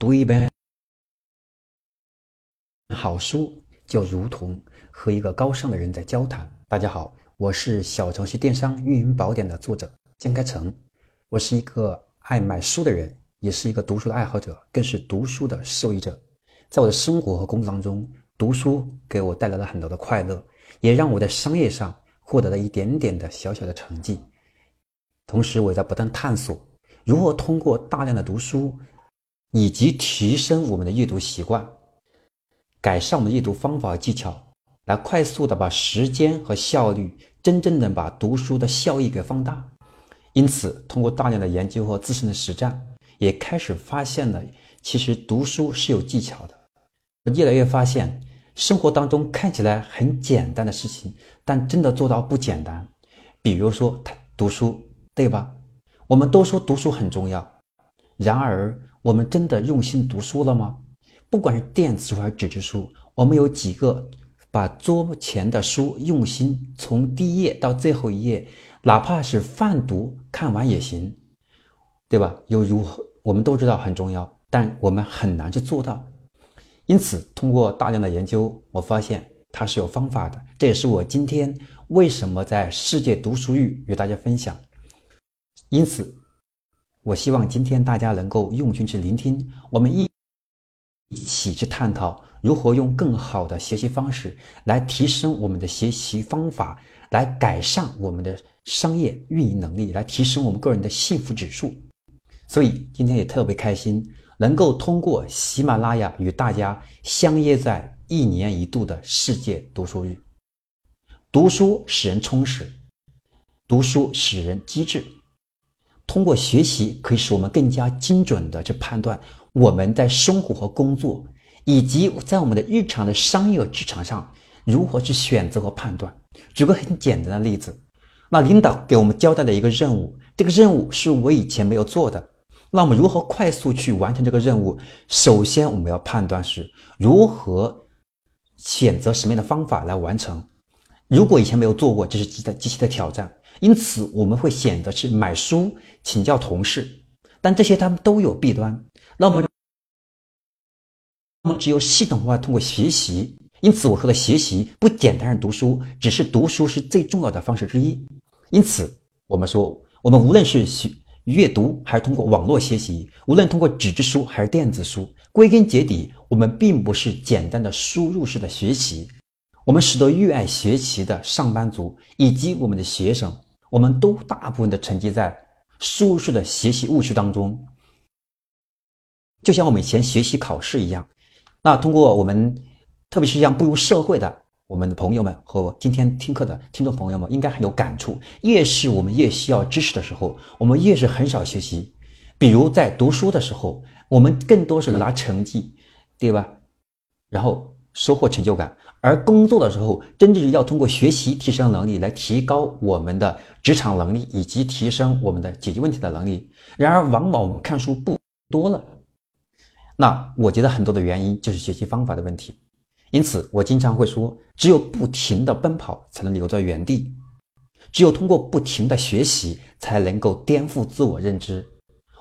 读一本好书，就如同和一个高尚的人在交谈。大家好，我是小程序电商运营宝典的作者江开成，我是一个爱买书的人，也是一个读书的爱好者，更是读书的受益者。在我的生活和工作当中，读书给我带来了很多的快乐，也让我在商业上获得了一点点的小小的成绩。同时，我也在不断探索如何通过大量的读书。以及提升我们的阅读习惯，改善我们的阅读方法和技巧，来快速的把时间和效率真正的把读书的效益给放大。因此，通过大量的研究和自身的实战，也开始发现了，其实读书是有技巧的。越来越发现，生活当中看起来很简单的事情，但真的做到不简单。比如说，读书，对吧？我们都说读书很重要，然而。我们真的用心读书了吗？不管是电子书还是纸质书，我们有几个把桌前的书用心从第一页到最后一页，哪怕是泛读看完也行，对吧？又如何？我们都知道很重要，但我们很难去做到。因此，通过大量的研究，我发现它是有方法的。这也是我今天为什么在世界读书日与大家分享。因此。我希望今天大家能够用心去聆听，我们一一起去探讨如何用更好的学习方式来提升我们的学习方法，来改善我们的商业运营能力，来提升我们个人的幸福指数。所以今天也特别开心，能够通过喜马拉雅与大家相约在一年一度的世界读书日。读书使人充实，读书使人机智。通过学习，可以使我们更加精准的去判断我们在生活和工作，以及在我们的日常的商业职场上如何去选择和判断。举个很简单的例子，那领导给我们交代的一个任务，这个任务是我以前没有做的，那我们如何快速去完成这个任务？首先，我们要判断是如何选择什么样的方法来完成。如果以前没有做过，这是极的极其的挑战。因此，我们会选择去买书、请教同事，但这些他们都有弊端。那么，那么只有系统化通过学习。因此，我说的学习不简单是读书，只是读书是最重要的方式之一。因此，我们说，我们无论是学阅读，还是通过网络学习，无论通过纸质书还是电子书，归根结底，我们并不是简单的输入式的学习。我们使得热爱学习的上班族以及我们的学生。我们都大部分的沉浸在舒适的学习误区当中，就像我们以前学习考试一样。那通过我们，特别是像步入社会的我们的朋友们和今天听课的听众朋友们，应该很有感触。越是我们越需要知识的时候，我们越是很少学习。比如在读书的时候，我们更多是拿成绩，对吧？然后收获成就感。而工作的时候，真正要通过学习提升能力，来提高我们的职场能力，以及提升我们的解决问题的能力。然而，往往我们看书不多了。那我觉得很多的原因就是学习方法的问题。因此，我经常会说，只有不停的奔跑，才能留在原地；只有通过不停的学习，才能够颠覆自我认知。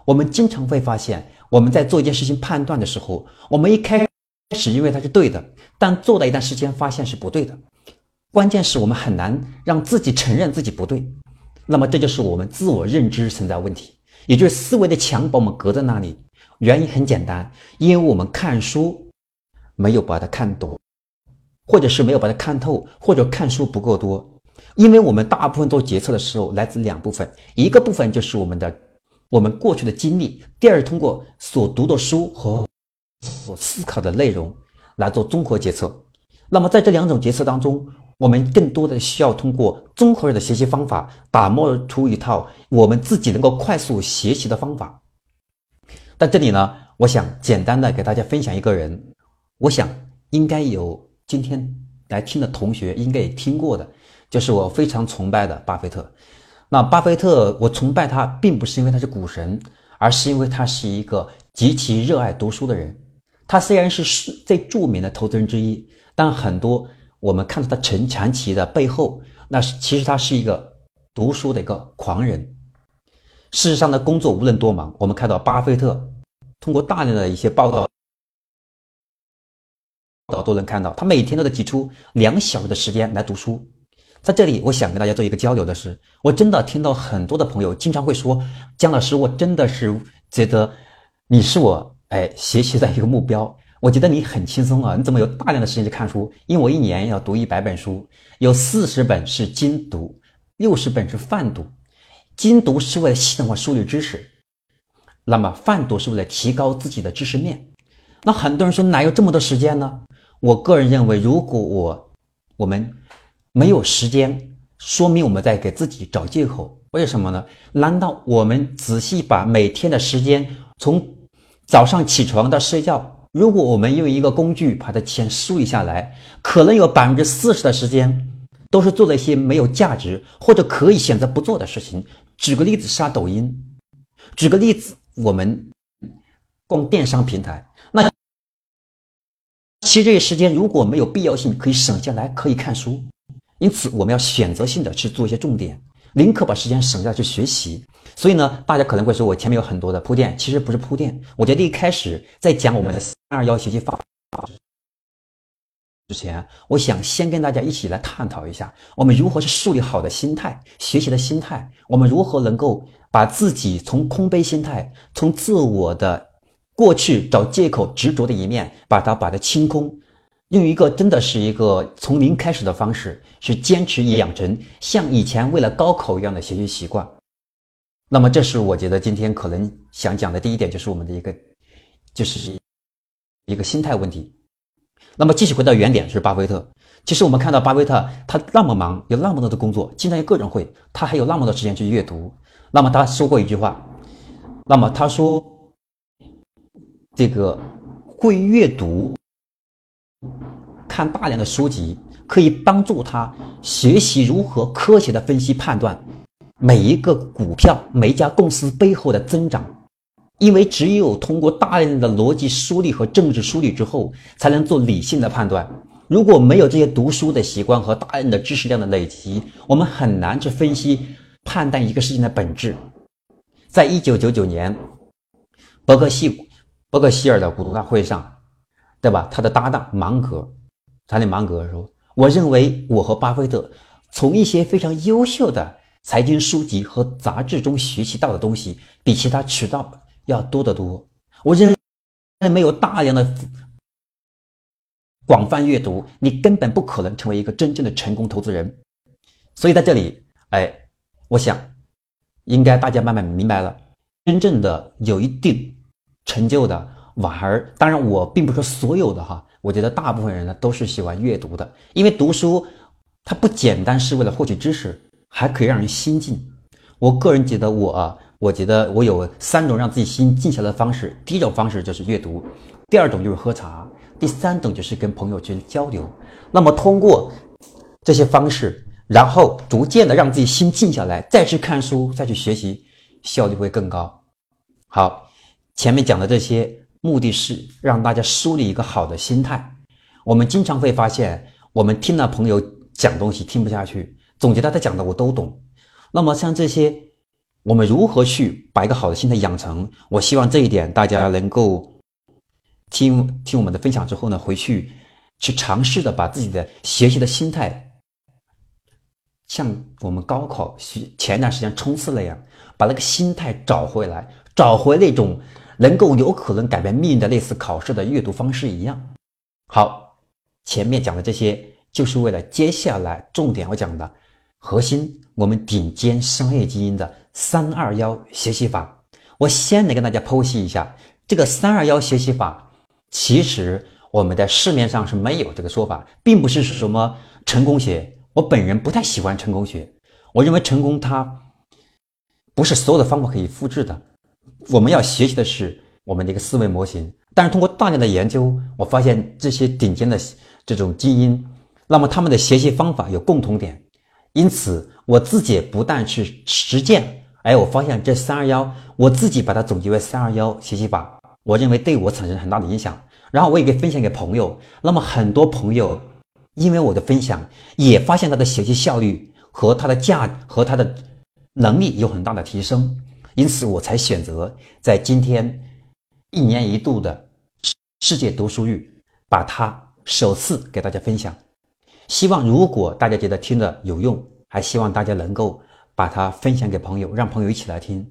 我们经常会发现，我们在做一件事情判断的时候，我们一开始因为它是对的。但做了一段时间，发现是不对的。关键是我们很难让自己承认自己不对，那么这就是我们自我认知存在问题，也就是思维的墙把我们隔在那里。原因很简单，因为我们看书没有把它看懂，或者是没有把它看透，或者看书不够多。因为我们大部分做决策的时候来自两部分，一个部分就是我们的我们过去的经历，第二通过所读的书和所思考的内容。来做综合决策，那么在这两种决策当中，我们更多的需要通过综合的学习方法，打磨出一套我们自己能够快速学习的方法。在这里呢，我想简单的给大家分享一个人，我想应该有今天来听的同学应该也听过的，就是我非常崇拜的巴菲特。那巴菲特，我崇拜他，并不是因为他是股神，而是因为他是一个极其热爱读书的人。他虽然是是最著名的投资人之一，但很多我们看到他成长期的背后，那是其实他是一个读书的一个狂人。事实上，的工作无论多忙，我们看到巴菲特通过大量的一些报道，都能看到，他每天都在挤出两小时的时间来读书。在这里，我想跟大家做一个交流的是，我真的听到很多的朋友经常会说：“姜老师，我真的是觉得你是我哎学习的一个目标。我觉得你很轻松啊，你怎么有大量的时间去看书？因为我一年要读一百本书，有四十本是精读，六十本是泛读。精读是为了系统化梳理知识，那么泛读是为了提高自己的知识面。那很多人说哪有这么多时间呢？我个人认为，如果我我们。没有时间，说明我们在给自己找借口。为什么呢？难道我们仔细把每天的时间，从早上起床到睡觉，如果我们用一个工具把它先梳理下来，可能有百分之四十的时间都是做了一些没有价值或者可以选择不做的事情。举个例子，刷抖音；举个例子，我们逛电商平台。那其实这些时间如果没有必要性，可以省下来，可以看书。因此，我们要选择性的去做一些重点，宁可把时间省下去学习。所以呢，大家可能会说，我前面有很多的铺垫，其实不是铺垫。我觉得一开始在讲我们的三二幺学习法之前，我想先跟大家一起来探讨一下，我们如何去树立好的心态，学习的心态。我们如何能够把自己从空杯心态，从自我的过去找借口执着的一面，把它把它清空。用一个真的是一个从零开始的方式，去坚持养成像以前为了高考一样的学习习惯。那么，这是我觉得今天可能想讲的第一点，就是我们的一个，就是一个心态问题。那么，继续回到原点，是巴菲特。其实我们看到巴菲特，他那么忙，有那么多的工作，经常有个人会，他还有那么多时间去阅读。那么，他说过一句话，那么他说，这个会阅读。看大量的书籍可以帮助他学习如何科学的分析判断每一个股票、每一家公司背后的增长，因为只有通过大量的逻辑梳理和政治梳理之后，才能做理性的判断。如果没有这些读书的习惯和大量的知识量的累积，我们很难去分析判断一个事情的本质。在一九九九年，伯克希伯克希尔的股东大会上。对吧？他的搭档芒格，查理芒格说：“我认为我和巴菲特从一些非常优秀的财经书籍和杂志中学习到的东西，比其他渠道要多得多。我认为没有大量的广泛阅读，你根本不可能成为一个真正的成功投资人。所以在这里，哎，我想应该大家慢慢明白了，真正的有一定成就的。”反而，当然，我并不说所有的哈，我觉得大部分人呢都是喜欢阅读的，因为读书它不简单是为了获取知识，还可以让人心静。我个人觉得，我啊，我觉得我有三种让自己心静下来的方式。第一种方式就是阅读，第二种就是喝茶，第三种就是跟朋友去交流。那么通过这些方式，然后逐渐的让自己心静下来，再去看书，再去学习，效率会更高。好，前面讲的这些。目的是让大家树立一个好的心态。我们经常会发现，我们听了朋友讲东西听不下去，总觉得他讲的我都懂。那么像这些，我们如何去把一个好的心态养成？我希望这一点大家能够听听我们的分享之后呢，回去去尝试的把自己的学习的心态，像我们高考前段时间冲刺那样，把那个心态找回来，找回那种。能够有可能改变命运的类似考试的阅读方式一样。好，前面讲的这些就是为了接下来重点要讲的核心，我们顶尖商业基因的三二幺学习法。我先来跟大家剖析一下这个三二幺学习法。其实我们在市面上是没有这个说法，并不是什么成功学。我本人不太喜欢成功学，我认为成功它不是所有的方法可以复制的。我们要学习的是我们的一个思维模型，但是通过大量的研究，我发现这些顶尖的这种基因，那么他们的学习方法有共同点，因此我自己不但去实践，哎，我发现这三二幺，我自己把它总结为三二幺学习法，我认为对我产生很大的影响，然后我也可以分享给朋友，那么很多朋友因为我的分享，也发现他的学习效率和他的价和他的能力有很大的提升。因此，我才选择在今天一年一度的世界读书日，把它首次给大家分享。希望如果大家觉得听的有用，还希望大家能够把它分享给朋友，让朋友一起来听。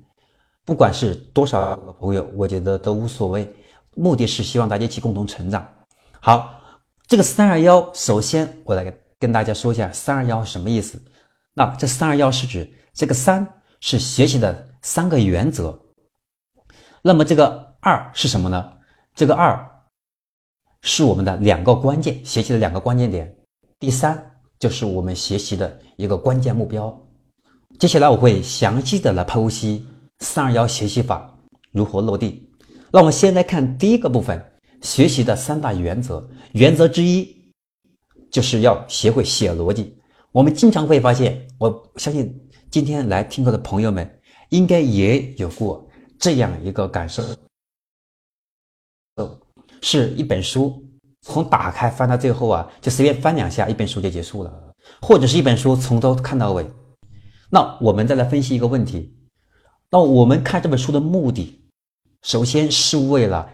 不管是多少个朋友，我觉得都无所谓。目的是希望大家一起共同成长。好，这个三二幺，首先我来跟大家说一下三二幺什么意思。那这三二幺是指这个三是学习的三个原则，那么这个二是什么呢？这个二是我们的两个关键学习的两个关键点。第三就是我们学习的一个关键目标。接下来我会详细的来剖析三二幺学习法如何落地。那我们先来看第一个部分，学习的三大原则。原则之一就是要学会写逻辑。我们经常会发现，我相信今天来听课的朋友们应该也有过这样一个感受：是一本书。从打开翻到最后啊，就随便翻两下，一本书就结束了；或者是一本书从头看到尾。那我们再来分析一个问题：那我们看这本书的目的，首先是为了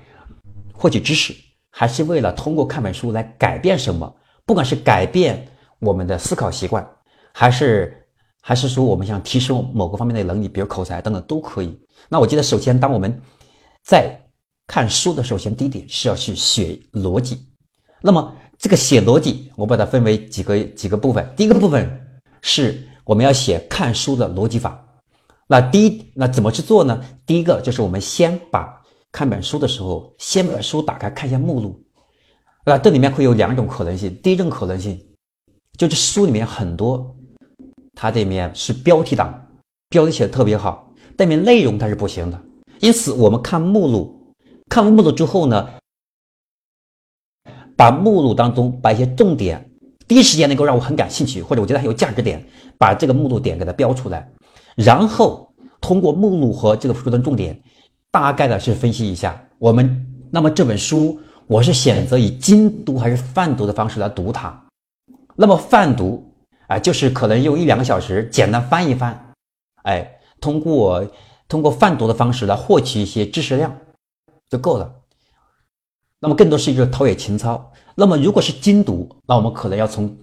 获取知识，还是为了通过看本书来改变什么？不管是改变我们的思考习惯，还是还是说我们想提升某个方面的能力，比如口才等等都可以。那我记得，首先当我们在看书的首先第一点是要去学逻辑。那么这个写逻辑，我把它分为几个几个部分。第一个部分是我们要写看书的逻辑法。那第一，那怎么去做呢？第一个就是我们先把看本书的时候，先把书打开看一下目录。那这里面会有两种可能性。第一种可能性就是书里面很多，它这里面是标题党，标题写的特别好，但里面内容它是不行的。因此，我们看目录，看完目录之后呢？把目录当中把一些重点，第一时间能够让我很感兴趣，或者我觉得很有价值点，把这个目录点给它标出来，然后通过目录和这个书的重点，大概的去分析一下我们那么这本书我是选择以精读还是泛读的方式来读它。那么泛读啊，就是可能用一两个小时简单翻一翻，哎，通过通过泛读的方式来获取一些知识量就够了。那么更多是一个陶冶情操。那么如果是精读，那我们可能要从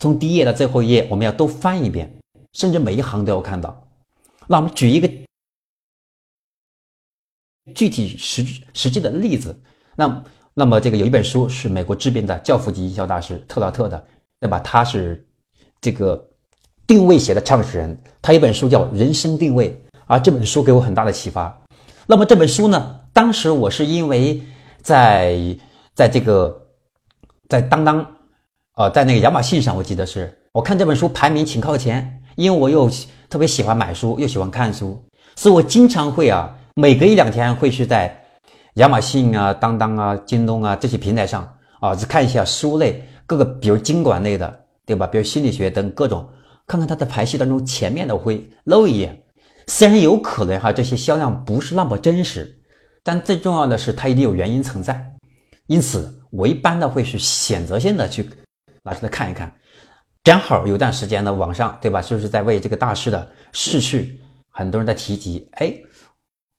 从第一页到最后一页，我们要都翻一遍，甚至每一行都要看到。那我们举一个具体实实际的例子。那那么这个有一本书是美国知名的教父级营销大师特劳特的，对吧？他是这个定位学的创始人，他一本书叫《人生定位》，而这本书给我很大的启发。那么这本书呢，当时我是因为。在在这个在当当，呃，在那个亚马逊上，我记得是我看这本书排名挺靠前，因为我又特别喜欢买书，又喜欢看书，所以我经常会啊，每隔一两天会去在亚马逊啊、当当啊、京东啊这些平台上啊，去看一下书类各个，比如经管类的，对吧？比如心理学等各种，看看它的排序当中前面的我会漏一眼，虽然有可能哈，这些销量不是那么真实。但最重要的是，它一定有原因存在，因此我一般的会去选择性的去拿出来看一看。正好有段时间呢，网上对吧，就是在为这个大师的逝去，很多人在提及。哎，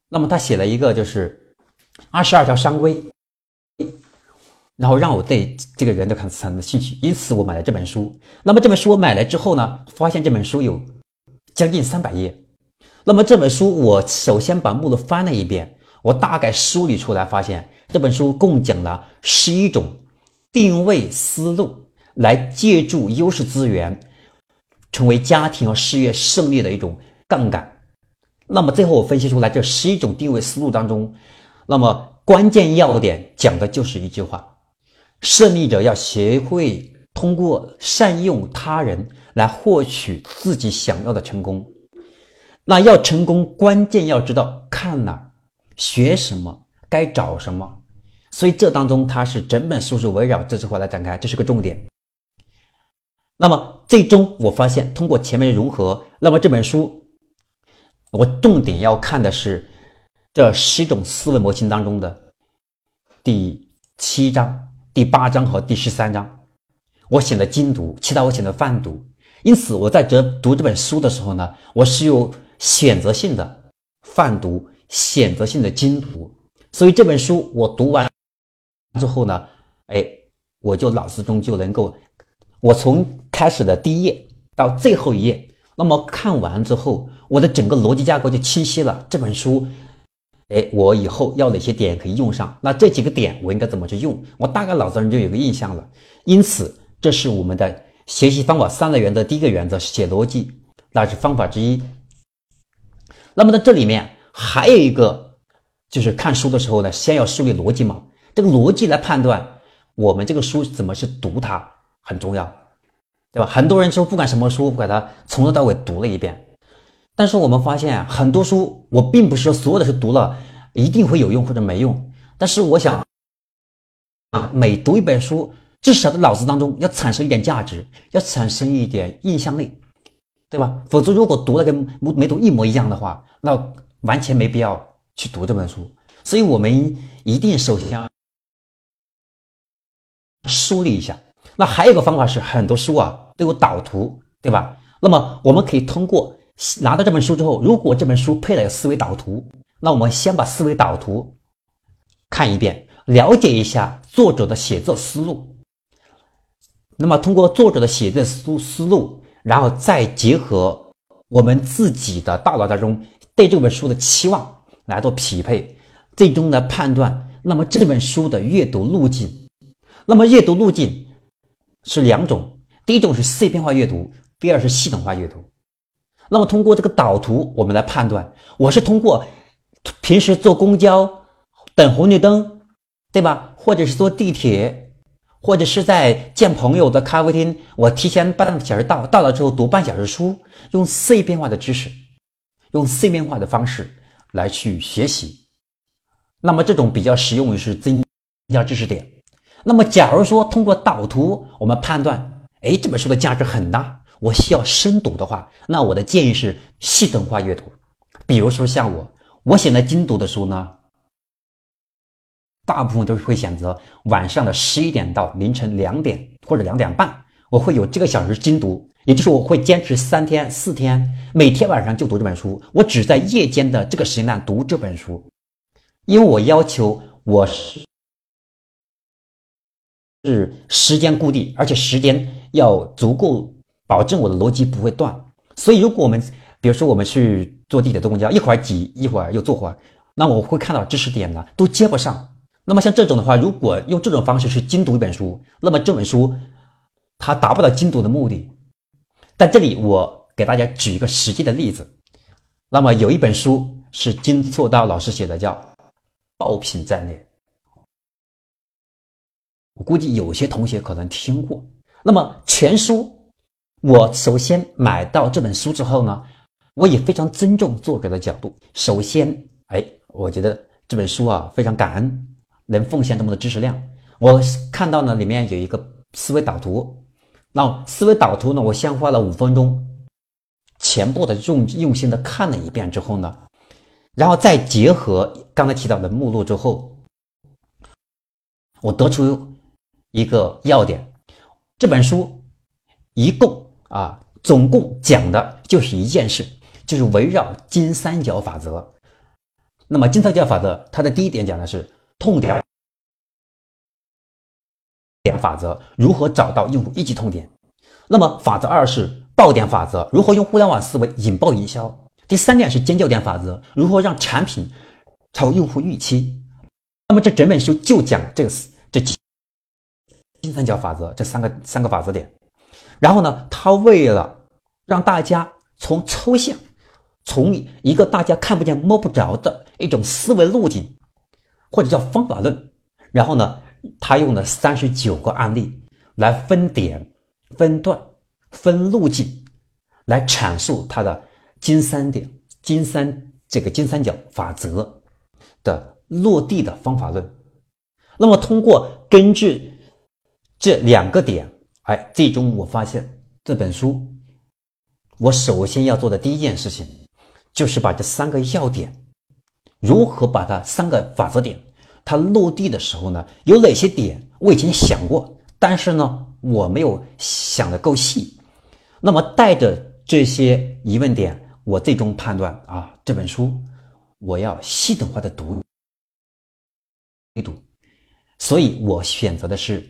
那么他写了一个就是二十二条商规，然后让我对这个人都产生兴趣，因此我买了这本书。那么这本书我买来之后呢，发现这本书有将近三百页。那么这本书我首先把目录翻了一遍。我大概梳理出来，发现这本书共讲了十一种定位思路，来借助优势资源，成为家庭和事业胜利的一种杠杆。那么最后我分析出来，这十一种定位思路当中，那么关键要点讲的就是一句话：胜利者要学会通过善用他人来获取自己想要的成功。那要成功，关键要知道看哪。学什么该找什么，所以这当中它是整本书是围绕这句话来展开，这是个重点。那么最终我发现，通过前面融合，那么这本书我重点要看的是这十种思维模型当中的第七章、第八章和第十三章。我选的精读，其他我选的泛读。因此我在这读这本书的时候呢，我是有选择性的泛读。选择性的精读，所以这本书我读完之后呢，哎，我就脑子中就能够，我从开始的第一页到最后一页，那么看完之后，我的整个逻辑架构就清晰了。这本书，哎，我以后要哪些点可以用上？那这几个点我应该怎么去用？我大概脑子上就有个印象了。因此，这是我们的学习方法三的原则，第一个原则是写逻辑，那是方法之一。那么在这里面还有一个，就是看书的时候呢，先要梳理逻辑嘛。这个逻辑来判断我们这个书怎么去读它很重要，对吧？很多人说不管什么书，把它从头到尾读了一遍。但是我们发现很多书，我并不是说所有的书读了一定会有用或者没用。但是我想啊，每读一本书，至少在脑子当中要产生一点价值，要产生一点印象力。对吧？否则如果读了跟没读一模一样的话，那完全没必要去读这本书。所以我们一定首先梳理一下。那还有一个方法是，很多书啊都有导图，对吧？那么我们可以通过拿到这本书之后，如果这本书配了思维导图，那我们先把思维导图看一遍，了解一下作者的写作思路。那么通过作者的写作思思路。然后再结合我们自己的大脑当中对这本书的期望来做匹配，最终来判断。那么这本书的阅读路径，那么阅读路径是两种，第一种是碎片化阅读，第二是系统化阅读。那么通过这个导图，我们来判断，我是通过平时坐公交等红绿灯，对吧？或者是坐地铁。或者是在见朋友的咖啡厅，我提前半个小时到，到了之后读半小时书，用碎片化的知识，用碎片化的方式来去学习。那么这种比较实用于是增加知识点。那么假如说通过导图，我们判断，哎，这本书的价值很大，我需要深读的话，那我的建议是系统化阅读。比如说像我，我写的精读的书呢。大部分都是会选择晚上的十一点到凌晨两点或者两点半，我会有这个小时精读，也就是我会坚持三天四天，每天晚上就读这本书，我只在夜间的这个时间段读这本书，因为我要求我是是时间固定，而且时间要足够，保证我的逻辑不会断。所以如果我们比如说我们去坐地铁坐公交，一会儿挤一会儿又坐会儿，那我会看到知识点呢都接不上。那么像这种的话，如果用这种方式去精读一本书，那么这本书它达不到精读的目的。在这里，我给大家举一个实际的例子。那么有一本书是金错道老师写的，叫《爆品战略》，我估计有些同学可能听过。那么全书，我首先买到这本书之后呢，我也非常尊重作者的角度。首先，哎，我觉得这本书啊，非常感恩。能奉献这么多知识量，我看到呢里面有一个思维导图，那思维导图呢，我先花了五分钟，全部的用用心的看了一遍之后呢，然后再结合刚才提到的目录之后，我得出一个要点，这本书一共啊总共讲的就是一件事，就是围绕金三角法则。那么金三角法则它的第一点讲的是。痛点点法则如何找到用户一级痛点？那么法则二是爆点法则，如何用互联网思维引爆营销？第三点是尖叫点法则，如何让产品超用户预期？那么这整本书就讲这个这几金三角法则这三个三个法则点。然后呢，他为了让大家从抽象，从一个大家看不见摸不着的一种思维路径。或者叫方法论，然后呢，他用了三十九个案例来分点、分段、分路径，来阐述他的金三点、金三这个金三角法则的落地的方法论。那么，通过根据这两个点，哎，最终我发现这本书，我首先要做的第一件事情，就是把这三个要点。如何把它三个法则点，它落地的时候呢？有哪些点我以前想过，但是呢，我没有想的够细。那么带着这些疑问点，我最终判断啊，这本书我要系统化的读。读，所以我选择的是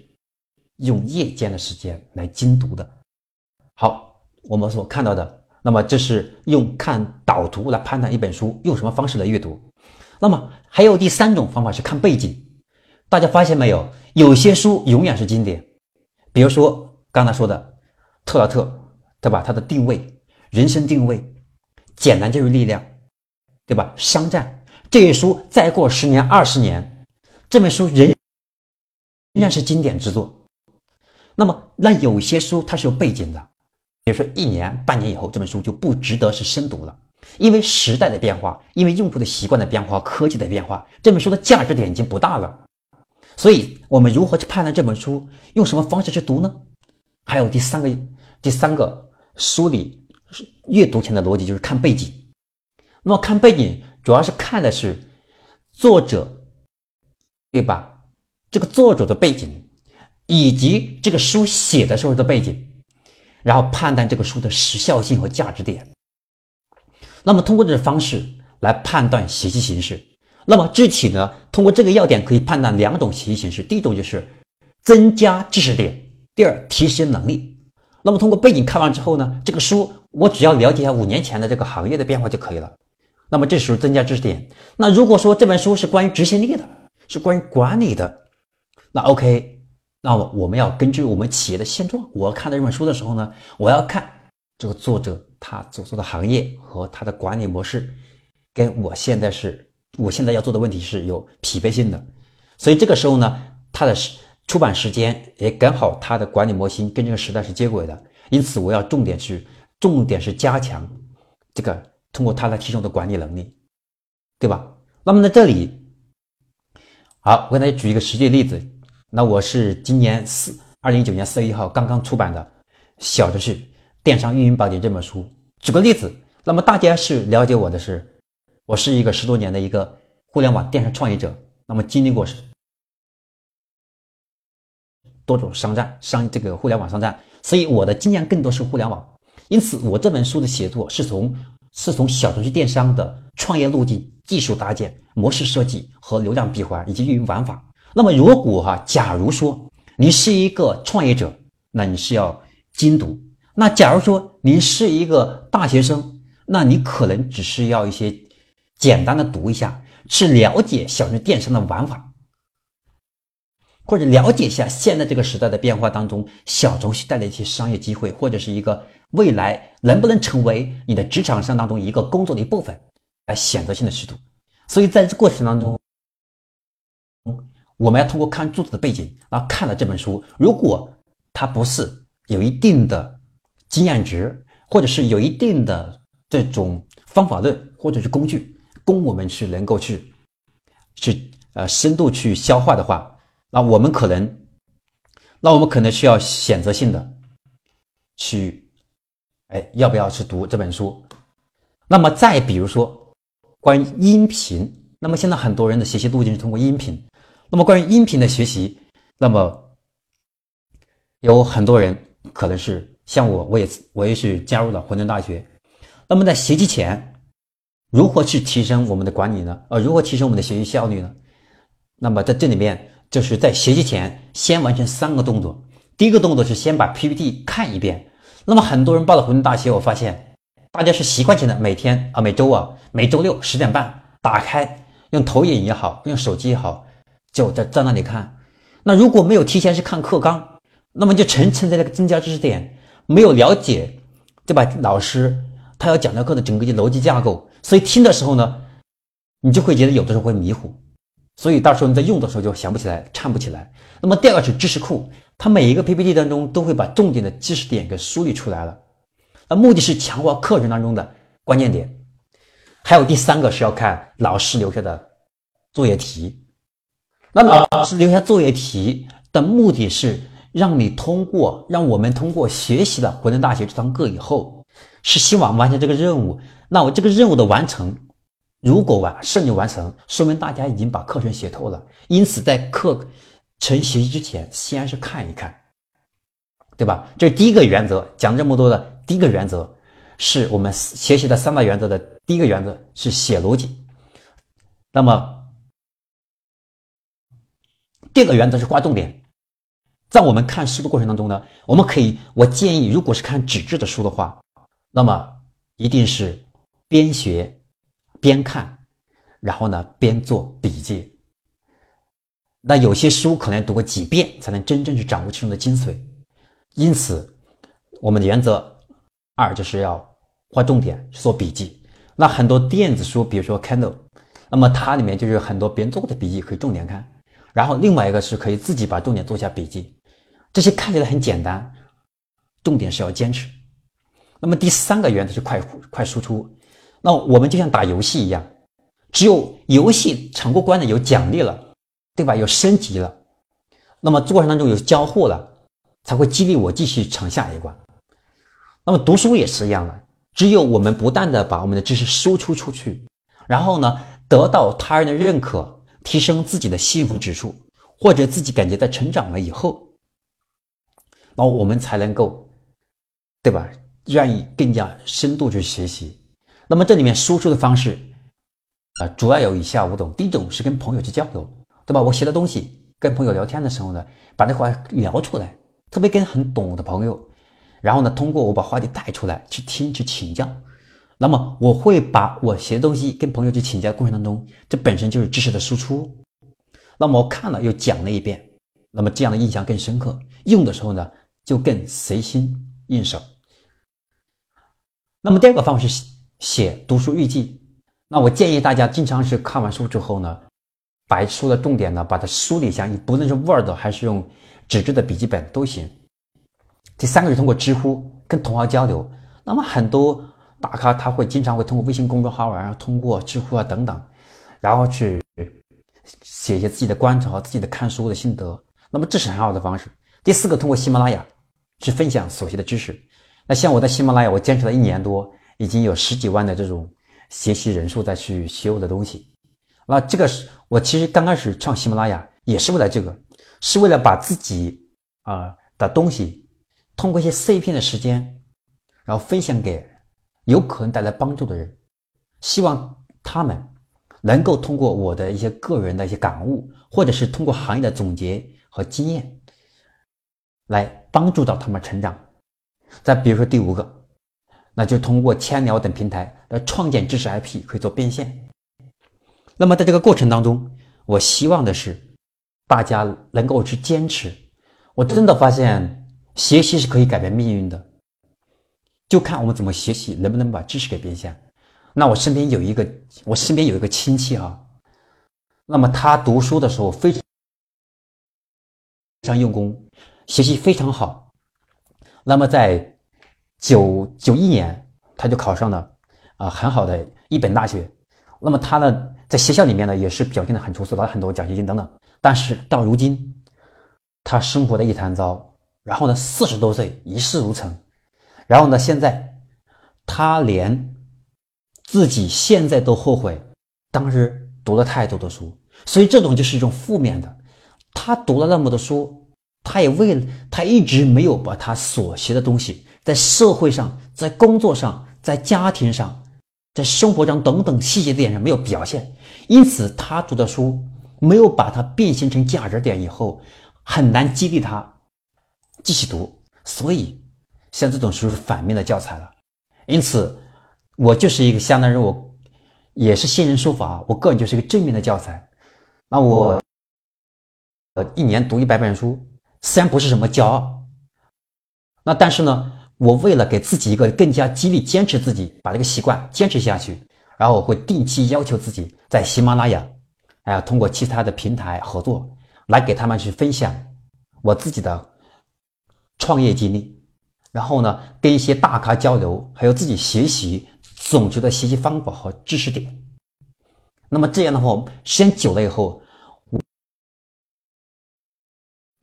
用夜间的时间来精读的。好，我们所看到的，那么这是用看导图来判断一本书，用什么方式来阅读？那么还有第三种方法是看背景。大家发现没有？有些书永远是经典，比如说刚才说的特劳特，对吧？它的定位，人生定位，简单就是力量，对吧？商战这些书再过十年、二十年，这本书仍仍然是经典之作。那么，那有些书它是有背景的。比如说，一年、半年以后，这本书就不值得是深读了，因为时代的变化，因为用户的习惯的变化，科技的变化，这本书的价值点已经不大了。所以，我们如何去判断这本书？用什么方式去读呢？还有第三个，第三个梳理阅读前的逻辑就是看背景。那么，看背景主要是看的是作者，对吧？这个作者的背景，以及这个书写的时候的背景。然后判断这个书的时效性和价值点。那么通过这种方式来判断学习形式。那么具体呢？通过这个要点可以判断两种学习形式。第一种就是增加知识点，第二提升能力。那么通过背景看完之后呢，这个书我只要了解一下五年前的这个行业的变化就可以了。那么这时候增加知识点。那如果说这本书是关于执行力的，是关于管理的，那 OK。那么我们要根据我们企业的现状，我看到这本书的时候呢，我要看这个作者他所做的行业和他的管理模式，跟我现在是我现在要做的问题是有匹配性的，所以这个时候呢，他的出版时间也刚好他的管理模型跟这个时代是接轨的，因此我要重点去重点是加强这个通过他来提升的管理能力，对吧？那么在这里，好，我给大家举一个实际例子。那我是今年四二零一九年四月一号刚刚出版的《小程序电商运营宝典》这本书。举个例子，那么大家是了解我的是，我是一个十多年的一个互联网电商创业者，那么经历过是多种商战商这个互联网商战，所以我的经验更多是互联网。因此，我这本书的写作是从是从小程序电商的创业路径、技术搭建、模式设计和流量闭环以及运营玩法。那么，如果哈，假如说你是一个创业者，那你是要精读；那假如说您是一个大学生，那你可能只是要一些简单的读一下，去了解小型电商的玩法，或者了解一下现在这个时代的变化当中，小程序带来一些商业机会，或者是一个未来能不能成为你的职场上当中一个工作的一部分，来选择性的去读。所以在这过程当中。我们要通过看作者的背景，然后看了这本书，如果它不是有一定的经验值，或者是有一定的这种方法论或者是工具，供我们去能够去去呃深度去消化的话，那我们可能，那我们可能需要选择性的去，哎，要不要去读这本书？那么再比如说关于音频，那么现在很多人的学习路径是通过音频。那么关于音频的学习，那么有很多人可能是像我，我也我也是加入了混沌大学。那么在学习前，如何去提升我们的管理呢？呃，如何提升我们的学习效率呢？那么在这里面，就是在学习前先完成三个动作。第一个动作是先把 PPT 看一遍。那么很多人报了混沌大学，我发现大家是习惯性的每天啊，每周啊，每周六十点半打开，用投影也好，用手机也好。就在在那里看，那如果没有提前去看课纲，那么就沉沉在那个增加知识点，没有了解，对吧？老师他要讲的课的整个的逻辑架构，所以听的时候呢，你就会觉得有的时候会迷糊，所以到时候你在用的时候就想不起来，唱不起来。那么第二个是知识库，它每一个 PPT 当中都会把重点的知识点给梳理出来了，那目的是强化课程当中的关键点。还有第三个是要看老师留下的作业题。那老师留下作业题的目的是让你通过，让我们通过学习了湖南大学这堂课以后，是希望完成这个任务。那我这个任务的完成，如果完顺利完成，说明大家已经把课程学透了。因此，在课程学习之前，先是看一看，对吧？这是第一个原则。讲这么多的第一个原则，是我们学习的三大原则的第一个原则是写逻辑。那么。第二个原则是划重点。在我们看书的过程当中呢，我们可以，我建议，如果是看纸质的书的话，那么一定是边学边看，然后呢边做笔记。那有些书可能读过几遍才能真正去掌握其中的精髓。因此，我们的原则二就是要划重点做笔记。那很多电子书，比如说 Kindle，那么它里面就是很多别人做过的笔记可以重点看。然后另外一个是可以自己把重点做一下笔记。这些看起来很简单，重点是要坚持。那么第三个原则是快快输出。那我们就像打游戏一样，只有游戏闯过关的有奖励了，对吧？有升级了，那么过程当中有交互了，才会激励我继续闯下一关。那么读书也是一样的，只有我们不断的把我们的知识输出出去，然后呢得到他人的认可，提升自己的幸福指数，或者自己感觉在成长了以后。然后我们才能够，对吧？愿意更加深度去学习。那么这里面输出的方式，啊，主要有以下五种。第一种是跟朋友去交流，对吧？我学的东西，跟朋友聊天的时候呢，把那话聊出来，特别跟很懂的朋友，然后呢，通过我把话题带出来，去听去请教。那么我会把我学的东西跟朋友去请教过程当中，这本身就是知识的输出。那么我看了又讲了一遍，那么这样的印象更深刻。用的时候呢？就更随心应手。那么第二个方法是写读书日记。那我建议大家经常是看完书之后呢，把书的重点呢把它梳理一下，你不论是 Word 还是用纸质的笔记本都行。第三个是通过知乎跟同行交流。那么很多大咖他会经常会通过微信公众号啊，通过知乎啊等等，然后去写一些自己的观察和自己的看书的心得。那么这是很好的方式。第四个，通过喜马拉雅去分享所学的知识。那像我在喜马拉雅，我坚持了一年多，已经有十几万的这种学习人数在去学我的东西。那这个是我其实刚开始创喜马拉雅也是为了这个，是为了把自己啊的东西通过一些碎片的时间，然后分享给有可能带来帮助的人，希望他们能够通过我的一些个人的一些感悟，或者是通过行业的总结和经验。来帮助到他们成长。再比如说第五个，那就通过千聊等平台来创建知识 IP，可以做变现。那么在这个过程当中，我希望的是大家能够去坚持。我真的发现学习是可以改变命运的，就看我们怎么学习，能不能把知识给变现。那我身边有一个，我身边有一个亲戚啊，那么他读书的时候非常非常用功。学习非常好，那么在九九一年，他就考上了啊很好的一本大学。那么他呢，在学校里面呢，也是表现的很出色，拿了很多奖学金等等。但是到如今，他生活的一团糟，然后呢，四十多岁一事无成，然后呢，现在他连自己现在都后悔当时读了太多的书，所以这种就是一种负面的。他读了那么多书。他也为了他一直没有把他所学的东西在社会上、在工作上、在家庭上、在生活上等等细节点上没有表现，因此他读的书没有把它变现成价值点，以后很难激励他继续读。所以像这种书是反面的教材了。因此，我就是一个相当于我也是新人说法，我个人就是一个正面的教材。那我呃一年读一百本书。虽然不是什么骄傲，那但是呢，我为了给自己一个更加激励、坚持自己，把这个习惯坚持下去，然后我会定期要求自己在喜马拉雅，哎，通过其他的平台合作，来给他们去分享我自己的创业经历，然后呢，跟一些大咖交流，还有自己学习总结的学习方法和知识点。那么这样的话，时间久了以后。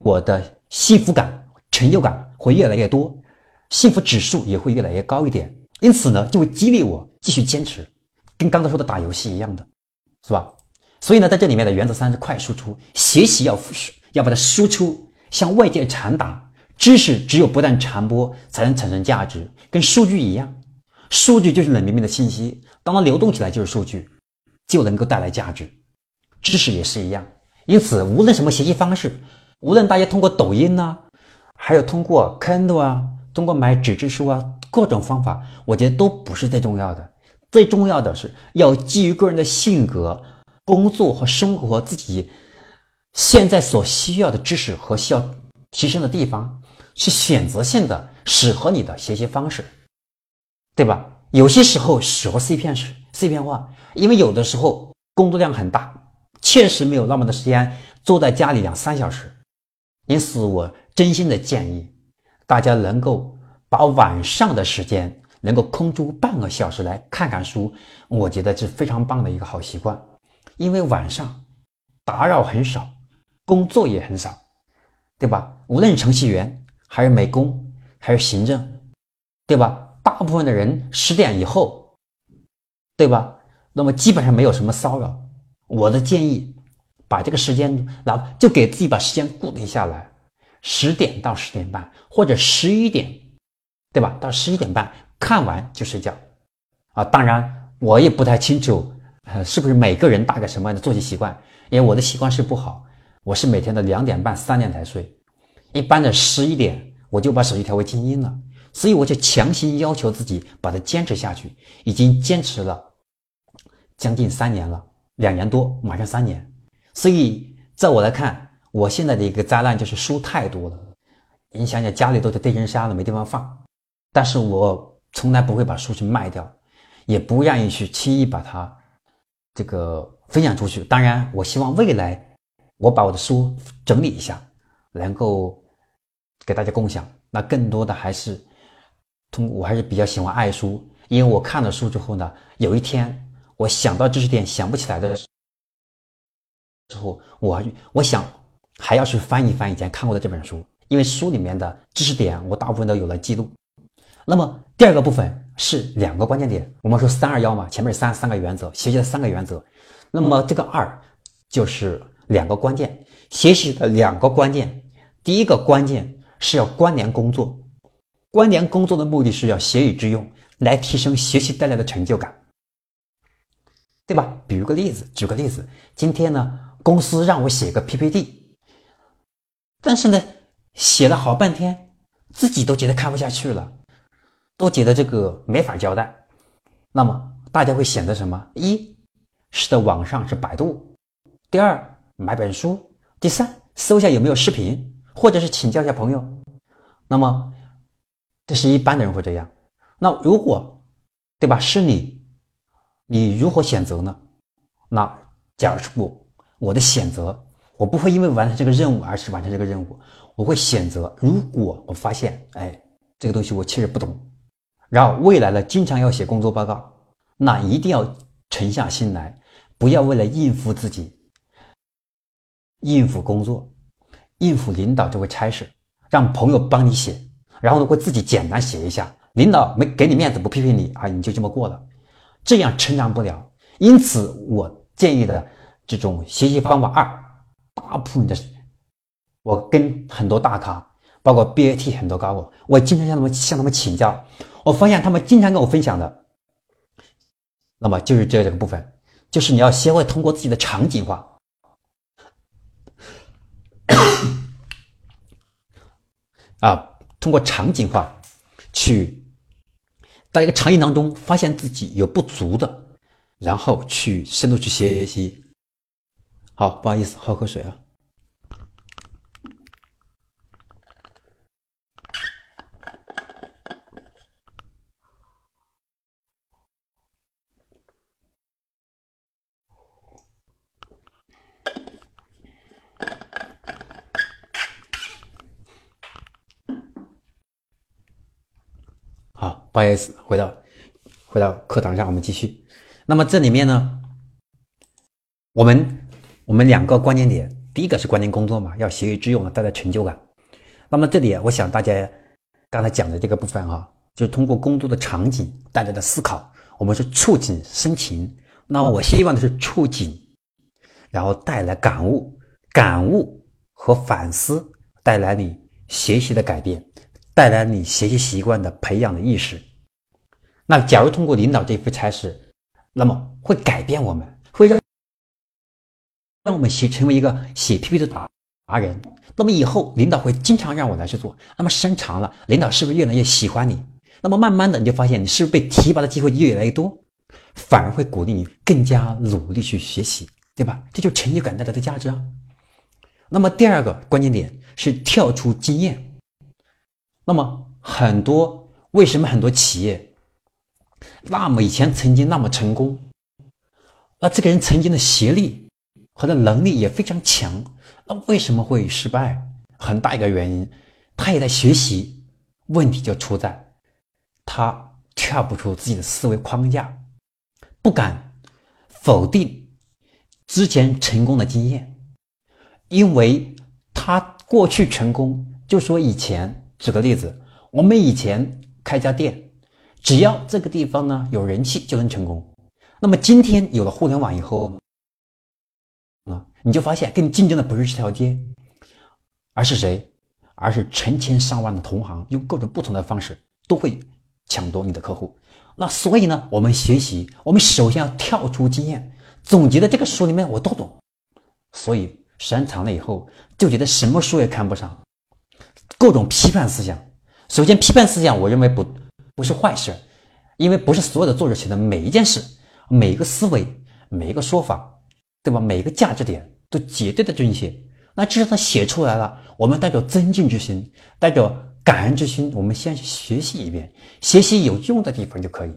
我的幸福感、成就感会越来越多，幸福指数也会越来越高一点，因此呢，就会激励我继续坚持，跟刚才说的打游戏一样的，是吧？所以呢，在这里面的原则三是快输出，学习要要把它输出，向外界传达知识，只有不断传播才能产生价值，跟数据一样，数据就是冷冰冰的信息，当它流动起来就是数据，就能够带来价值，知识也是一样。因此，无论什么学习方式，无论大家通过抖音呢，还有通过 Kindle 啊，通过买纸质书啊，各种方法，我觉得都不是最重要的。最重要的是要基于个人的性格、工作和生活自己现在所需要的知识和需要提升的地方，去选择性的适合你的学习方式，对吧？有些时候适合碎片式、碎片化，因为有的时候工作量很大。确实没有那么多时间坐在家里两三小时，因此我真心的建议大家能够把晚上的时间能够空出半个小时来看看书，我觉得是非常棒的一个好习惯。因为晚上打扰很少，工作也很少，对吧？无论程序员还是美工还是行政，对吧？大部分的人十点以后，对吧？那么基本上没有什么骚扰。我的建议，把这个时间，那就给自己把时间固定下来，十点到十点半，或者十一点，对吧？到十一点半看完就睡觉，啊，当然我也不太清楚，呃，是不是每个人大概什么样的作息习惯？因为我的习惯是不好，我是每天的两点半、三点才睡，一般的十一点我就把手机调为静音了，所以我就强行要求自己把它坚持下去，已经坚持了将近三年了。两年多，马上三年，所以在我来看，我现在的一个灾难就是书太多了。你想想，家里都是电线杆了，没地方放。但是我从来不会把书去卖掉，也不愿意去轻易把它这个分享出去。当然，我希望未来我把我的书整理一下，能够给大家共享。那更多的还是通，我还是比较喜欢爱书，因为我看了书之后呢，有一天。我想到知识点想不起来的时候，我我想还要去翻一翻以前看过的这本书，因为书里面的知识点我大部分都有了记录。那么第二个部分是两个关键点，我们说三二幺嘛，前面是三三个原则，学习的三个原则。那么这个二就是两个关键，学习的两个关键。第一个关键是要关联工作，关联工作的目的是要学以致用，来提升学习带来的成就感。对吧？比如个例子，举个例子，今天呢，公司让我写个 PPT，但是呢，写了好半天，自己都觉得看不下去了，都觉得这个没法交代。那么大家会选择什么？一是在网上是百度，第二买本书，第三搜一下有没有视频，或者是请教一下朋友。那么这是一般的人会这样。那如果对吧？是你。你如何选择呢？那假如说我我的选择，我不会因为完成这个任务而去完成这个任务，我会选择。如果我发现，哎，这个东西我确实不懂，然后未来呢，经常要写工作报告，那一定要沉下心来，不要为了应付自己、应付工作、应付领导这位差事，让朋友帮你写，然后呢，会自己简单写一下，领导没给你面子不批评你啊，你就这么过了。这样成长不了，因此我建议的这种学习方法二，大部分的，我跟很多大咖，包括 BAT 很多高管，我经常向他们向他们请教，我发现他们经常跟我分享的，那么就是这个部分，就是你要学会通过自己的场景化，啊，通过场景化去。在一个场景当中，发现自己有不足的，然后去深度去学习。好，不好意思，喝口水啊。好不好意思，回到回到课堂上，我们继续。那么这里面呢，我们我们两个关键点，第一个是关键工作嘛，要学以致用，带来成就感。那么这里我想大家刚才讲的这个部分哈，就是通过工作的场景带来的思考，我们是触景生情。那么我希望的是触景，然后带来感悟，感悟和反思带来你学习的改变，带来你学习习惯的培养的意识。那假如通过领导这一副差事，那么会改变我们，让我们写成为一个写 PPT 的达达人，那么以后领导会经常让我来去做。那么时间长了，领导是不是越来越喜欢你？那么慢慢的你就发现你是不是被提拔的机会越来越多，反而会鼓励你更加努力去学习，对吧？这就成就感带来的价值啊。那么第二个关键点是跳出经验。那么很多为什么很多企业那么以前曾经那么成功？那这个人曾经的学历。和的能力也非常强，那为什么会失败？很大一个原因，他也在学习，问题就出在，他跳不出自己的思维框架，不敢否定之前成功的经验，因为他过去成功，就说以前，举个例子，我们以前开家店，只要这个地方呢有人气就能成功，那么今天有了互联网以后。你就发现跟你竞争的不是这条街，而是谁？而是成千上万的同行，用各种不同的方式都会抢夺你的客户。那所以呢，我们学习，我们首先要跳出经验，总结的这个书里面我都懂。所以时间长了以后，就觉得什么书也看不上，各种批判思想。首先，批判思想，我认为不不是坏事，因为不是所有的作者写的每一件事、每一个思维、每一个说法。对吧？每一个价值点都绝对的正确，那至少他写出来了。我们带着尊敬之心，带着感恩之心，我们先去学习一遍，学习有用的地方就可以。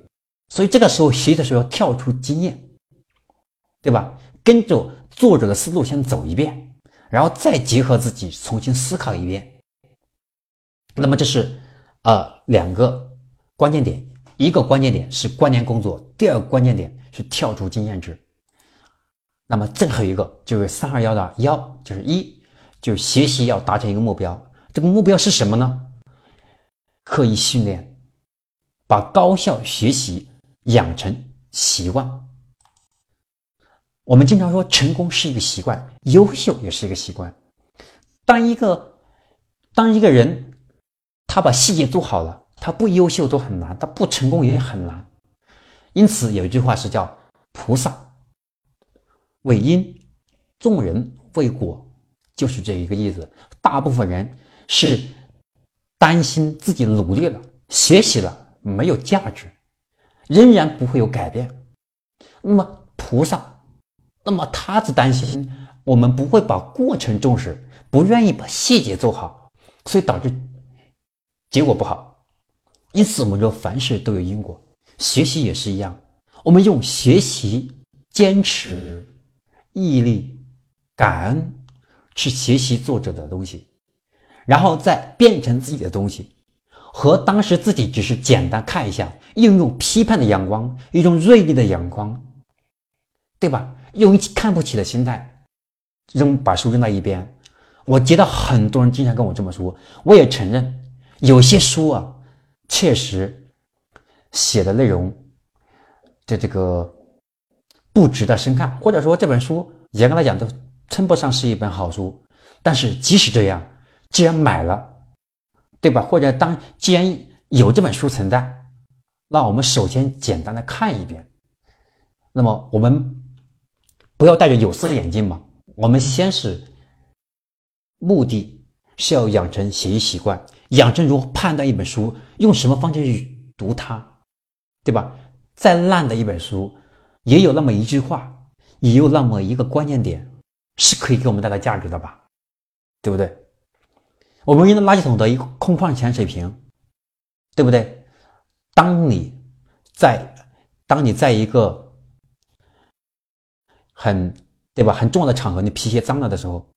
所以这个时候学习的时候要跳出经验，对吧？跟着作者的思路先走一遍，然后再结合自己重新思考一遍。那么这是呃两个关键点，一个关键点是关联工作，第二个关键点是跳出经验值。那么最后一个就是三二幺的幺，就是一，就是学习要达成一个目标。这个目标是什么呢？刻意训练，把高效学习养成习惯。我们经常说，成功是一个习惯，优秀也是一个习惯。当一个当一个人他把细节做好了，他不优秀都很难，他不成功也很难。因此有一句话是叫菩萨。为因，众人为果，就是这一个意思。大部分人是担心自己努力了、学习了没有价值，仍然不会有改变。那么菩萨，那么他只担心我们不会把过程重视，不愿意把细节做好，所以导致结果不好。因此，我们说凡事都有因果，学习也是一样。我们用学习坚持。毅力、感恩，去学习作者的东西，然后再变成自己的东西，和当时自己只是简单看一下，应用批判的眼光，一种锐利的眼光，对吧？用看不起的心态，扔把书扔到一边。我接到很多人经常跟我这么说，我也承认，有些书啊，确实写的内容的这个。不值得深看，或者说这本书严格来讲都称不上是一本好书。但是即使这样，既然买了，对吧？或者当既然有这本书存在，那我们首先简单的看一遍。那么我们不要戴着有色的眼镜嘛？我们先是目的是要养成学习习惯，养成如何判断一本书，用什么方式去读它，对吧？再烂的一本书。也有那么一句话，也有那么一个关键点，是可以给我们带来价值的吧？对不对？我们用的垃圾桶的一个空矿泉水瓶，对不对？当你在当你在一个很对吧很重要的场合，你皮鞋脏了的时候，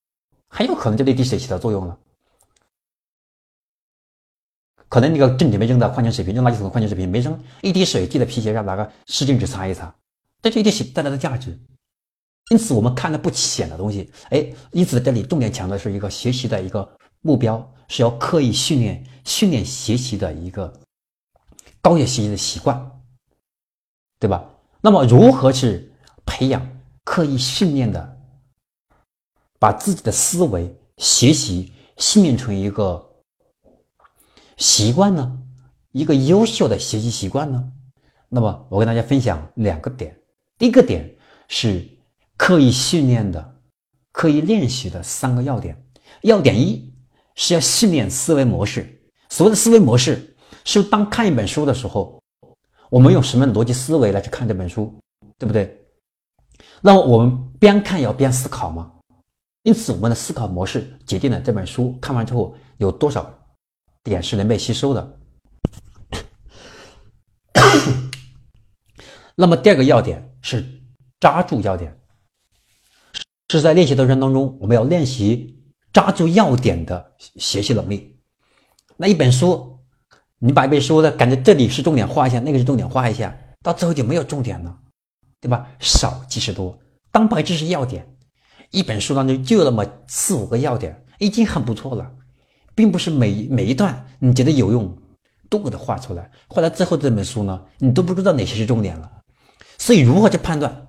很有可能就那滴水起到作用了。可能那个正准备扔的矿泉水瓶，扔垃圾桶的矿泉水瓶没扔，一滴水滴在皮鞋上，拿个湿巾纸擦一擦。这就一定带来的价值，因此我们看的不起眼的东西，哎，因此这里重点强调是一个学习的一个目标，是要刻意训练、训练学习的一个高效学习的习惯，对吧？那么如何去培养刻意训练的，把自己的思维、学习训练成一个习惯呢？一个优秀的学习习惯呢？那么我跟大家分享两个点。第一个点是刻意训练的刻意练习的三个要点。要点一是要训练思维模式。所谓的思维模式，是当看一本书的时候，我们用什么逻辑思维来去看这本书，对不对？那我们边看要边思考吗？因此，我们的思考模式决定了这本书看完之后有多少点是能被吸收的。那么第二个要点是抓住要点，是在练习的过程当中，我们要练习抓住要点的学习能力。那一本书，你把一本书的感觉这里是重点画一下，那个是重点画一下，到最后就没有重点了，对吧？少即是多，当白知识要点，一本书当中就有那么四五个要点，已经很不错了，并不是每每一段你觉得有用都给它画出来，画到最后这本书呢，你都不知道哪些是重点了。所以，如何去判断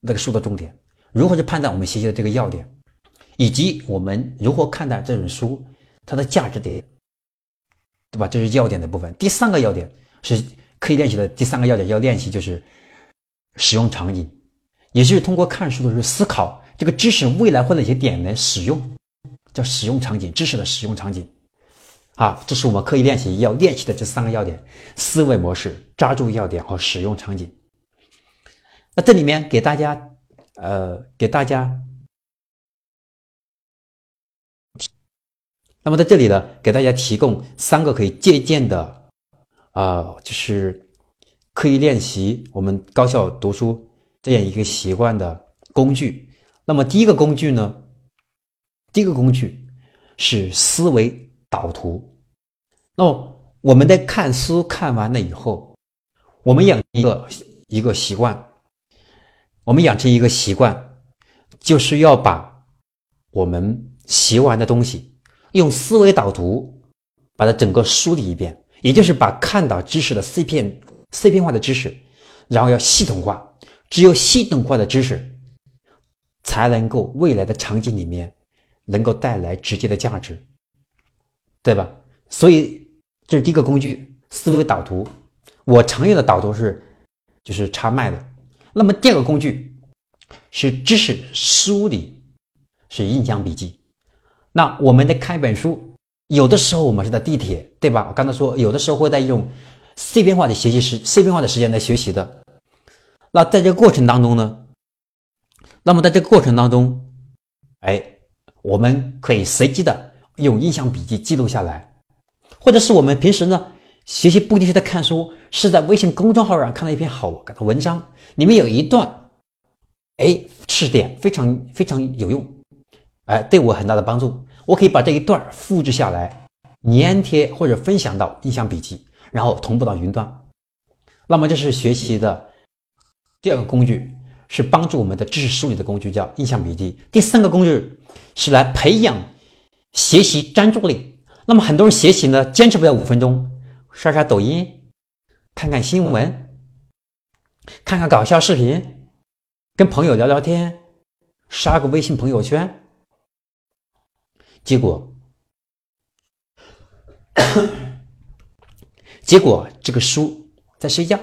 那个书的重点？如何去判断我们学习的这个要点？以及我们如何看待这本书它的价值点？对吧？这是要点的部分。第三个要点是刻意练习的。第三个要点要练习就是使用场景，也就是通过看书的时候思考这个知识未来会哪些点来使用，叫使用场景，知识的使用场景。啊，这是我们刻意练习要练习的这三个要点：思维模式、抓住要点和使用场景。那这里面给大家，呃，给大家，那么在这里呢，给大家提供三个可以借鉴的，啊，就是可以练习我们高效读书这样一个习惯的工具。那么第一个工具呢，第一个工具是思维导图。那我们在看书看完了以后，我们养一个一个习惯。我们养成一个习惯，就是要把我们学完的东西用思维导图把它整个梳理一遍，也就是把看到知识的碎片、碎片化的知识，然后要系统化。只有系统化的知识，才能够未来的场景里面能够带来直接的价值，对吧？所以这是第一个工具——思维导图。我常用的导图是就是插麦的。那么第二个工具是知识梳理，是印象笔记。那我们在看一本书，有的时候我们是在地铁，对吧？我刚才说，有的时候会在用碎片化的学习时、碎片化的时间来学习的。那在这个过程当中呢，那么在这个过程当中，哎，我们可以随机的用印象笔记记录下来，或者是我们平时呢。学习不一定是在看书，是在微信公众号上看到一篇好文章，里面有一段，哎，是点非常非常有用，哎，对我很大的帮助。我可以把这一段复制下来，粘贴或者分享到印象笔记，然后同步到云端。那么这是学习的第二个工具，是帮助我们的知识梳理的工具，叫印象笔记。第三个工具是来培养学习专注力。那么很多人学习呢，坚持不了五分钟。刷刷抖音，看看新闻，看看搞笑视频，跟朋友聊聊天，刷个微信朋友圈，结果，结果这个书在睡觉，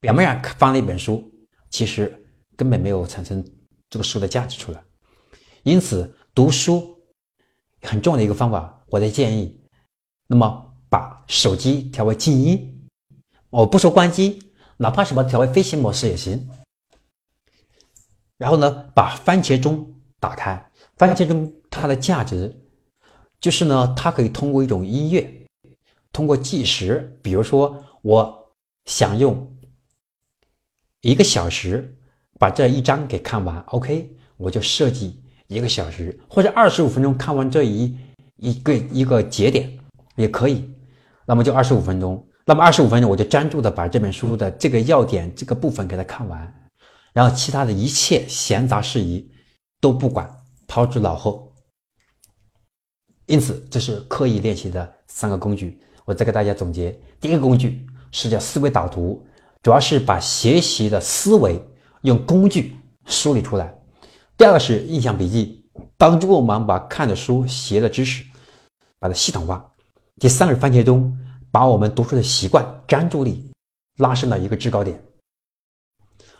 表面上放了一本书，其实根本没有产生这个书的价值出来。因此，读书很重要的一个方法，我的建议，那么。把手机调为静音，我不说关机，哪怕什么调为飞行模式也行。然后呢，把番茄钟打开，番茄钟它的价值就是呢，它可以通过一种音乐，通过计时，比如说我想用一个小时把这一章给看完，OK，我就设计一个小时或者二十五分钟看完这一一个一个节点也可以。那么就二十五分钟，那么二十五分钟我就专注的把这本书的这个要点这个部分给它看完，然后其他的一切闲杂事宜都不管，抛之脑后。因此，这是刻意练习的三个工具。我再给大家总结：第一个工具是叫思维导图，主要是把学习的思维用工具梳理出来；第二个是印象笔记，帮助我们把看的书、学的知识把它系统化。第三个是番茄钟，把我们读书的习惯、专注力拉升到一个制高点。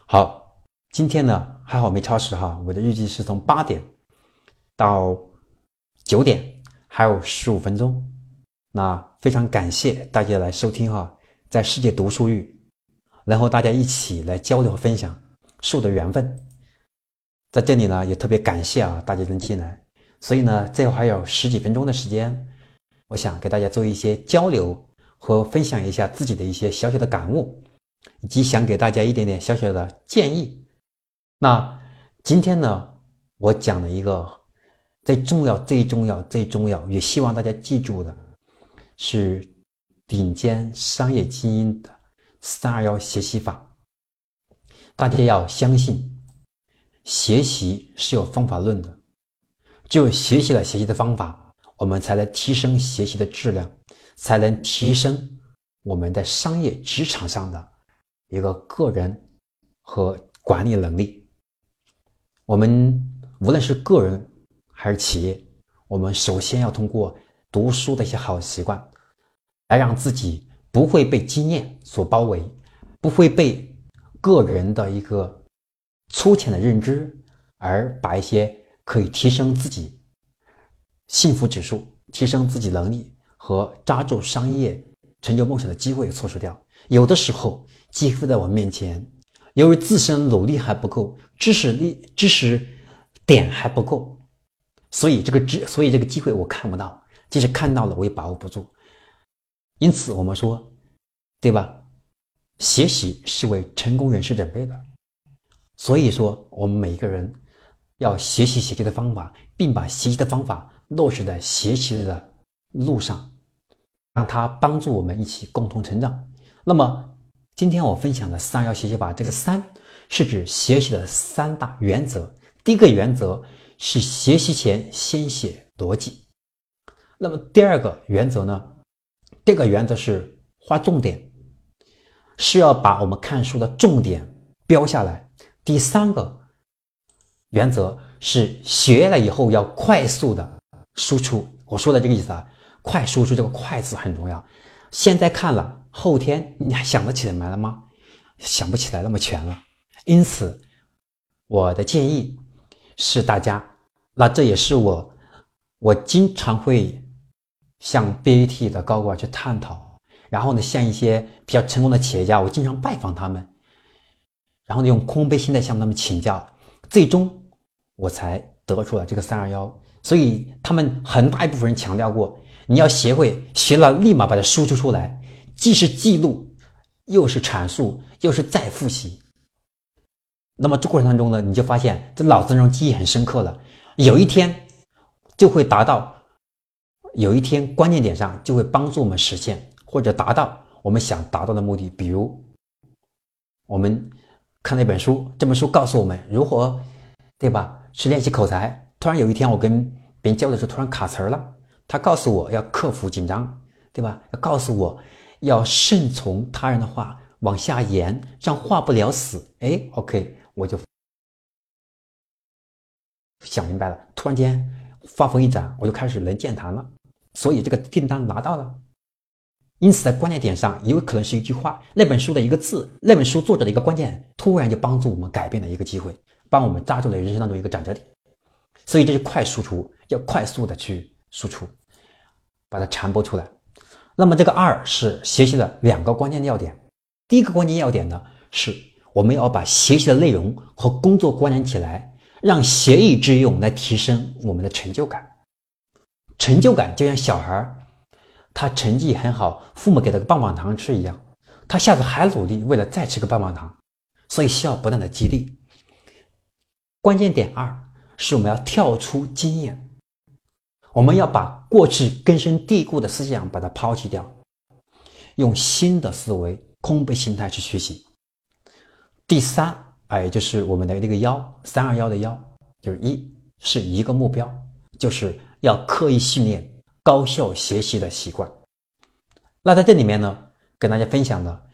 好，今天呢还好没超时哈，我的预计是从八点到九点，还有十五分钟。那非常感谢大家来收听哈，在世界读书日，然后大家一起来交流和分享树的缘分。在这里呢也特别感谢啊大家能进来，所以呢最后还有十几分钟的时间，我想给大家做一些交流和分享一下自己的一些小小的感悟，以及想给大家一点点小小的建议。那今天呢我讲了一个最重要、最重要、最重要，也希望大家记住的。是顶尖商业精英的三二幺学习法。大家要相信，学习是有方法论的，只有学习了学习的方法，我们才能提升学习的质量，才能提升我们在商业职场上的一个个人和管理能力。我们无论是个人还是企业，我们首先要通过。读书的一些好习惯，来让自己不会被经验所包围，不会被个人的一个粗浅的认知，而把一些可以提升自己幸福指数、提升自己能力和抓住商业成就梦想的机会错失掉。有的时候，机会在我面前，由于自身努力还不够，知识力、知识点还不够，所以这个知，所以这个机会我看不到。即使看到了，我也把握不住。因此，我们说，对吧？学习是为成功人士准备的。所以说，我们每一个人要学习学习的方法，并把学习的方法落实在学习的路上，让它帮助我们一起共同成长。那么，今天我分享的三要学习法，这个“三”是指学习的三大原则。第一个原则是学习前先写逻辑。那么第二个原则呢？这个原则是划重点，是要把我们看书的重点标下来。第三个原则是学了以后要快速的输出。我说的这个意思啊，快输出这个“快”字很重要。现在看了，后天你还想得起来了吗？想不起来那么全了。因此，我的建议是大家，那这也是我我经常会。向 BAT 的高管去探讨，然后呢，向一些比较成功的企业家，我经常拜访他们，然后呢，用空杯心态向他们请教，最终我才得出了这个三二幺。所以他们很大一部分人强调过，你要学会学了立马把它输出出来，既是记录，又是阐述，又是再复习。那么这过程当中呢，你就发现这脑子中记忆很深刻了，有一天就会达到。有一天，关键点上就会帮助我们实现或者达到我们想达到的目的。比如，我们看了一本书，这本书告诉我们如何，对吧？去练习口才。突然有一天，我跟别人交流的时候，突然卡词儿了。他告诉我要克服紧张，对吧？要告诉我要顺从他人的话，往下言，让话不了死。哎，OK，我就想明白了。突然间发风一展，我就开始能健谈了。所以这个订单拿到了，因此在关键点上，有可能是一句话，那本书的一个字，那本书作者的一个关键，突然就帮助我们改变了一个机会，帮我们抓住了人生当中一个转折点。所以这是快输出，要快速的去输出，把它传播出来。那么这个二是学习的两个关键要点，第一个关键要点呢，是我们要把学习的内容和工作关联起来，让学以致用来提升我们的成就感。成就感就像小孩他成绩很好，父母给他个棒棒糖吃一样，他下次还努力，为了再吃个棒棒糖，所以需要不断的激励。关键点二是我们要跳出经验，我们要把过去根深蒂固的思想把它抛弃掉，用新的思维、空杯心态去学习。第三，哎，就是我们的那个幺三二幺的幺，就是一是一个目标，就是。要刻意训练高效学习的习惯。那在这里面呢，跟大家分享的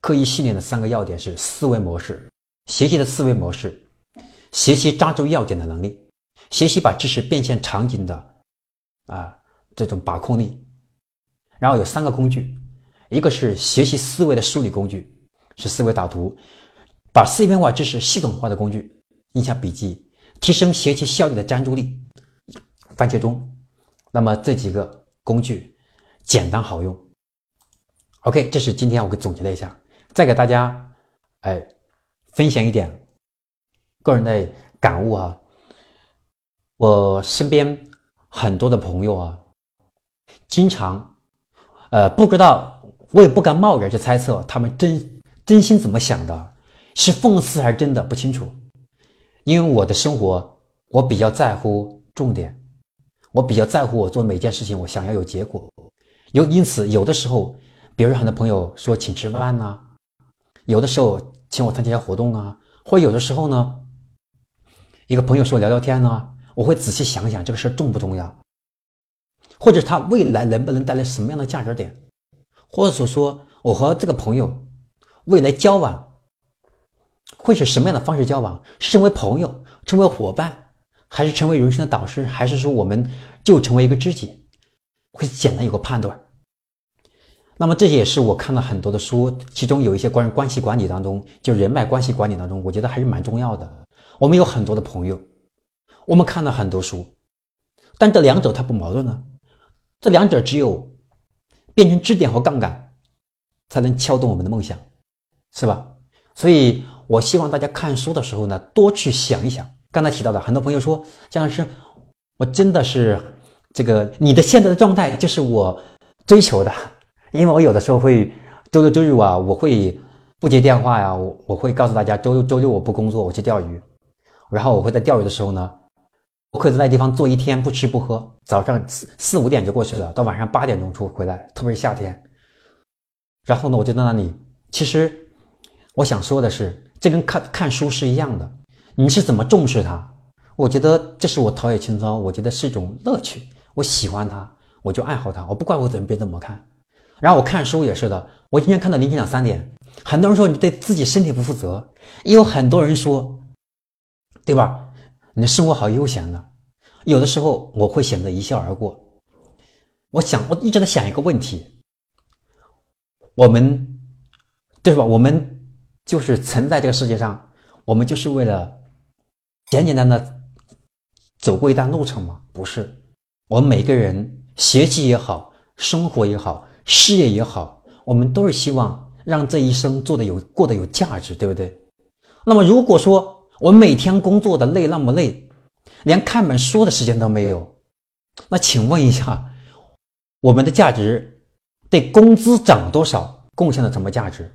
刻意训练的三个要点是思维模式，学习的思维模式，学习抓住要点的能力，学习把知识变现场景的啊这种把控力。然后有三个工具，一个是学习思维的梳理工具，是思维导图，把碎片化知识系统化的工具，印下笔记，提升学习效率的专注力，番茄钟。那么这几个工具简单好用。OK，这是今天我给总结了一下，再给大家哎分享一点个人的感悟啊。我身边很多的朋友啊，经常呃不知道，我也不敢贸然去猜测他们真真心怎么想的，是讽刺还是真的不清楚。因为我的生活，我比较在乎重点。我比较在乎我做每件事情，我想要有结果，有因此有的时候，比如很多朋友说请吃饭呐，有的时候请我参加活动啊，或有的时候呢，一个朋友说聊聊天呢，我会仔细想想这个事儿重不重要，或者他未来能不能带来什么样的价值点，或者说我和这个朋友未来交往会是什么样的方式交往，是成为朋友，成为伙伴。还是成为人生的导师，还是说我们就成为一个知己，会简单有个判断。那么这也是我看了很多的书，其中有一些关于关系管理当中，就人脉关系管理当中，我觉得还是蛮重要的。我们有很多的朋友，我们看了很多书，但这两者它不矛盾呢。这两者只有变成支点和杠杆，才能撬动我们的梦想，是吧？所以我希望大家看书的时候呢，多去想一想。刚才提到的，很多朋友说，姜老师，我真的是这个你的现在的状态就是我追求的，因为我有的时候会周六周日啊，我会不接电话呀，我我会告诉大家周六周六我不工作，我去钓鱼，然后我会在钓鱼的时候呢，我可以在那地方坐一天不吃不喝，早上四四五点就过去了，到晚上八点钟出回来，特别是夏天，然后呢，我就在那里。其实我想说的是，这跟看看书是一样的。你是怎么重视它？我觉得这是我陶冶情操，我觉得是一种乐趣。我喜欢它，我就爱好它。我不管我怎么别怎么看。然后我看书也是的，我今天看到凌晨两三点，很多人说你对自己身体不负责，也有很多人说，对吧？你的生活好悠闲的，有的时候我会选择一笑而过。我想，我一直在想一个问题：我们，对吧？我们就是存在这个世界上，我们就是为了。简简单单走过一段路程吗？不是，我们每个人学习也好，生活也好，事业也好，我们都是希望让这一生做的有过得有价值，对不对？那么如果说我每天工作的累那么累，连看本书的时间都没有，那请问一下，我们的价值对工资涨多少贡献了什么价值？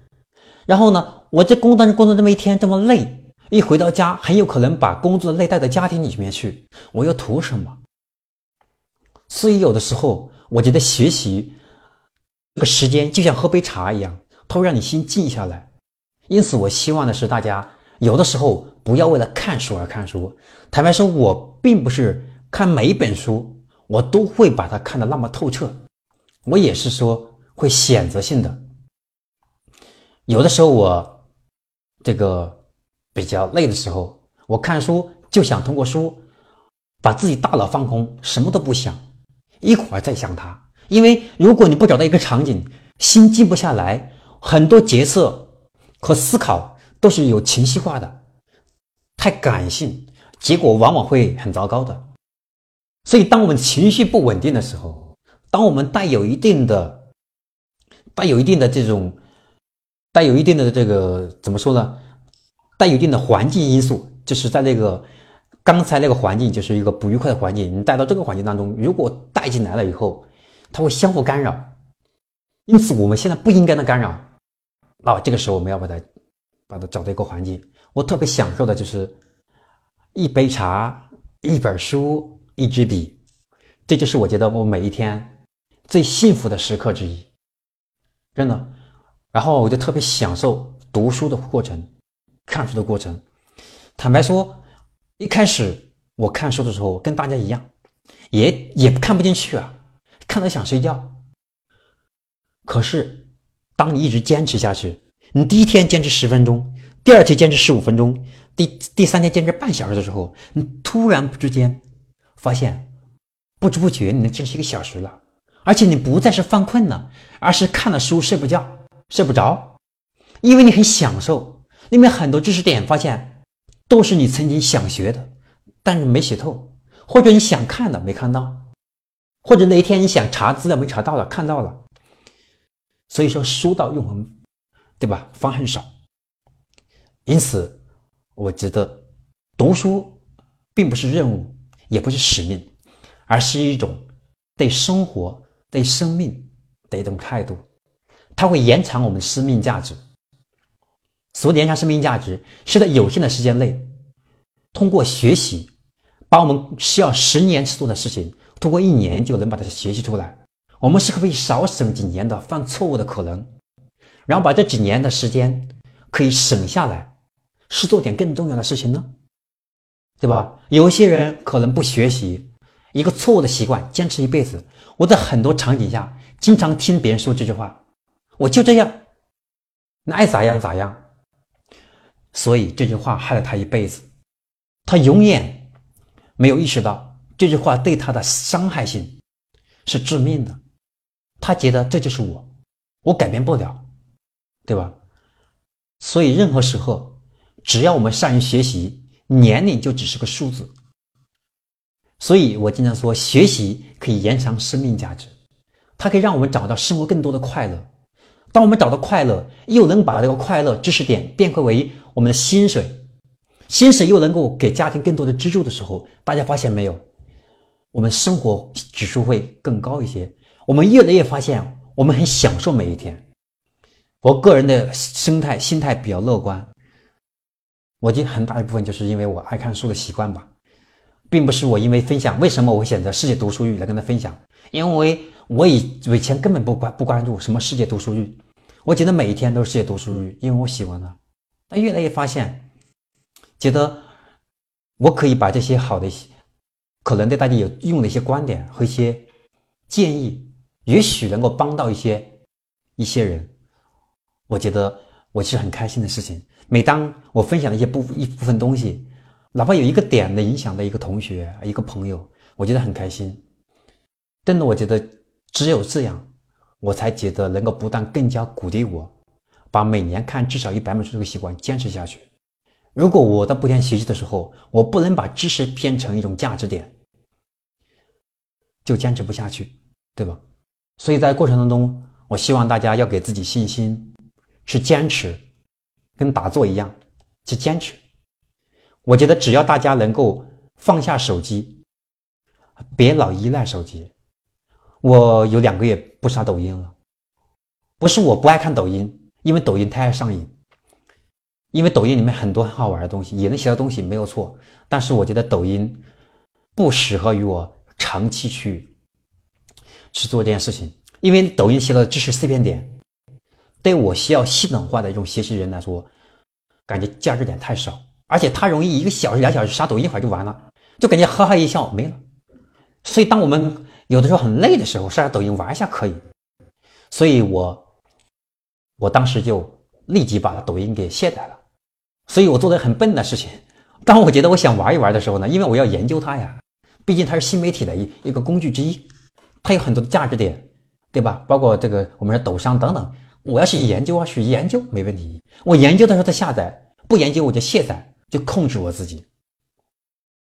然后呢，我这工作工作这么一天这么累。一回到家，很有可能把工作累带到家庭里面去，我又图什么？所以有的时候，我觉得学习这个时间就像喝杯茶一样，它会让你心静下来。因此，我希望的是大家有的时候不要为了看书而看书。坦白说，我并不是看每一本书我都会把它看得那么透彻，我也是说会选择性的。有的时候我这个。比较累的时候，我看书就想通过书把自己大脑放空，什么都不想，一会儿再想它。因为如果你不找到一个场景，心静不下来，很多决策和思考都是有情绪化的，太感性，结果往往会很糟糕的。所以，当我们情绪不稳定的时候，当我们带有一定的、带有一定的这种、带有一定的这个怎么说呢？带有一定的环境因素，就是在那个刚才那个环境，就是一个不愉快的环境，你带到这个环境当中，如果带进来了以后，它会相互干扰。因此，我们现在不应该的干扰。那这个时候，我们要把它把它找到一个环境。我特别享受的就是一杯茶、一本书、一支笔，这就是我觉得我每一天最幸福的时刻之一，真的。然后我就特别享受读书的过程。看书的过程，坦白说，一开始我看书的时候跟大家一样，也也看不进去啊，看到想睡觉。可是，当你一直坚持下去，你第一天坚持十分钟，第二天坚持十五分钟，第第三天坚持半小时的时候，你突然之间发现，不知不觉你能坚持一个小时了，而且你不再是犯困了，而是看了书睡不觉，睡不着，因为你很享受。里面很多知识点发现都是你曾经想学的，但是没学透，或者你想看的没看到，或者那一天你想查资料没查到了，看到了。所以说书到用完，对吧？方恨少。因此，我觉得读书并不是任务，也不是使命，而是一种对生活、对生命的一种态度。它会延长我们的生命价值。所谓延长生命价值，是在有限的时间内，通过学习，把我们需要十年去做的事情，通过一年就能把它学习出来。我们是可以少省几年的犯错误的可能，然后把这几年的时间可以省下来，是做点更重要的事情呢，对吧？有些人可能不学习，一个错误的习惯坚持一辈子。我在很多场景下经常听别人说这句话：“我就这样，那爱咋样咋样。”所以这句话害了他一辈子，他永远没有意识到这句话对他的伤害性是致命的。他觉得这就是我，我改变不了，对吧？所以任何时候，只要我们善于学习，年龄就只是个数字。所以我经常说，学习可以延长生命价值，它可以让我们找到生活更多的快乐。当我们找到快乐，又能把这个快乐知识点变回为。我们的薪水，薪水又能够给家庭更多的支柱的时候，大家发现没有？我们生活指数会更高一些。我们越来越发现，我们很享受每一天。我个人的生态心态比较乐观。我觉得很大一部分就是因为我爱看书的习惯吧，并不是我因为分享。为什么我会选择世界读书日来跟他分享？因为我以以前根本不关不关注什么世界读书日，我觉得每一天都是世界读书日，因为我喜欢它。但越来越发现，觉得我可以把这些好的、可能对大家有用的一些观点和一些建议，也许能够帮到一些一些人。我觉得我是很开心的事情。每当我分享的一些部一部分东西，哪怕有一个点的影响的一个同学、一个朋友，我觉得很开心。真的，我觉得只有这样，我才觉得能够不断更加鼓励我。把每年看至少一百本书这个习惯坚持下去。如果我在不停学习的时候，我不能把知识变成一种价值点，就坚持不下去，对吧？所以在过程当中，我希望大家要给自己信心，去坚持，跟打坐一样，去坚持。我觉得只要大家能够放下手机，别老依赖手机。我有两个月不刷抖音了，不是我不爱看抖音。因为抖音太上瘾，因为抖音里面很多很好玩的东西，也能学到东西，没有错。但是我觉得抖音不适合于我长期去去做这件事情，因为抖音学到的知识碎片点，对我需要系统化的一种学习人来说，感觉价值点太少，而且它容易一个小时、两小时刷抖音一会儿就完了，就感觉哈哈一笑没了。所以当我们有的时候很累的时候，刷刷抖音玩一下可以。所以我。我当时就立即把抖音给卸载了，所以我做的很笨的事情。当我觉得我想玩一玩的时候呢，因为我要研究它呀，毕竟它是新媒体的一一个工具之一，它有很多的价值点，对吧？包括这个我们的抖商等等，我要去研究啊，去研究没问题。我研究的时候再下载，不研究我就卸载，就控制我自己，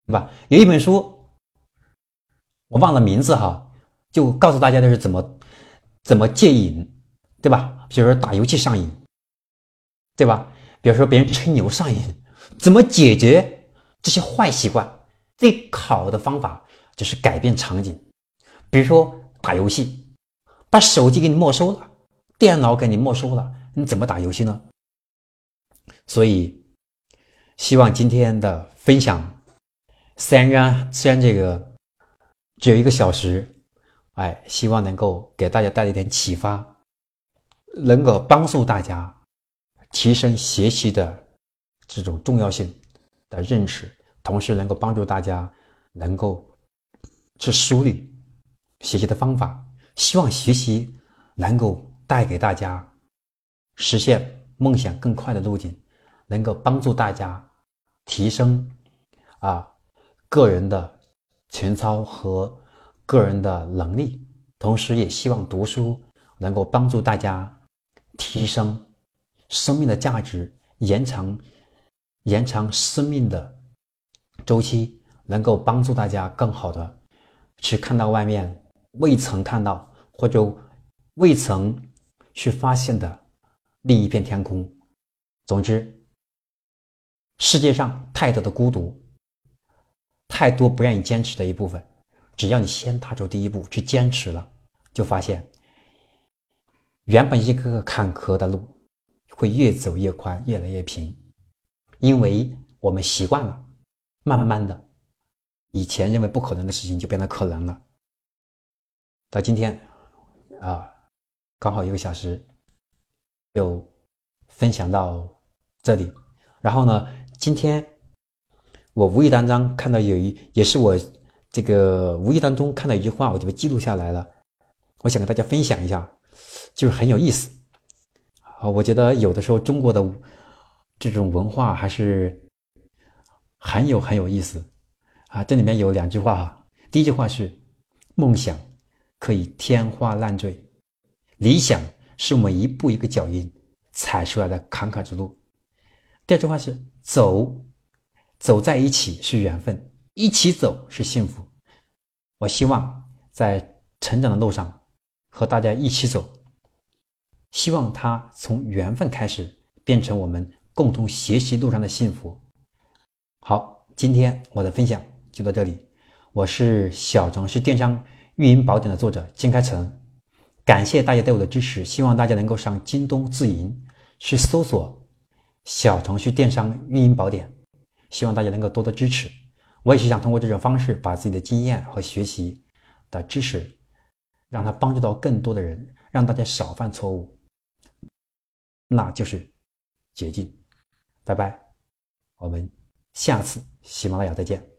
对吧？有一本书，我忘了名字哈，就告诉大家的是怎么怎么戒瘾，对吧？比如说打游戏上瘾，对吧？比如说别人吹牛上瘾，怎么解决这些坏习惯？最好的方法就是改变场景。比如说打游戏，把手机给你没收了，电脑给你没收了，你怎么打游戏呢？所以，希望今天的分享，虽然虽然这个只有一个小时，哎，希望能够给大家带来一点启发。能够帮助大家提升学习的这种重要性的认识，同时能够帮助大家能够去梳理学习的方法。希望学习能够带给大家实现梦想更快的路径，能够帮助大家提升啊个人的情操和个人的能力。同时，也希望读书能够帮助大家。提升生命的价值，延长延长生命的周期，能够帮助大家更好的去看到外面未曾看到或者未曾去发现的另一片天空。总之，世界上太多的孤独，太多不愿意坚持的一部分。只要你先踏出第一步去坚持了，就发现原本一个个坎坷的路会越走越宽，越来越平，因为我们习惯了，慢慢的，以前认为不可能的事情就变得可能了。到今天，啊，刚好一个小时，就分享到这里。然后呢，今天我无意当中看到有一，也是我。这个无意当中看到一句话，我就被记录下来了。我想跟大家分享一下，就是很有意思啊。我觉得有的时候中国的这种文化还是很有很有意思啊。这里面有两句话哈，第一句话是梦想可以天花乱坠，理想是我们一步一个脚印踩出来的坎坷之路。第二句话是走走在一起是缘分。一起走是幸福，我希望在成长的路上和大家一起走，希望它从缘分开始变成我们共同学习路上的幸福。好，今天我的分享就到这里，我是小程序电商运营宝典的作者金开成，感谢大家对我的支持，希望大家能够上京东自营去搜索小程序电商运营宝典，希望大家能够多多支持。我也是想通过这种方式，把自己的经验和学习的知识，让它帮助到更多的人，让大家少犯错误，那就是捷径。拜拜，我们下次喜马拉雅再见。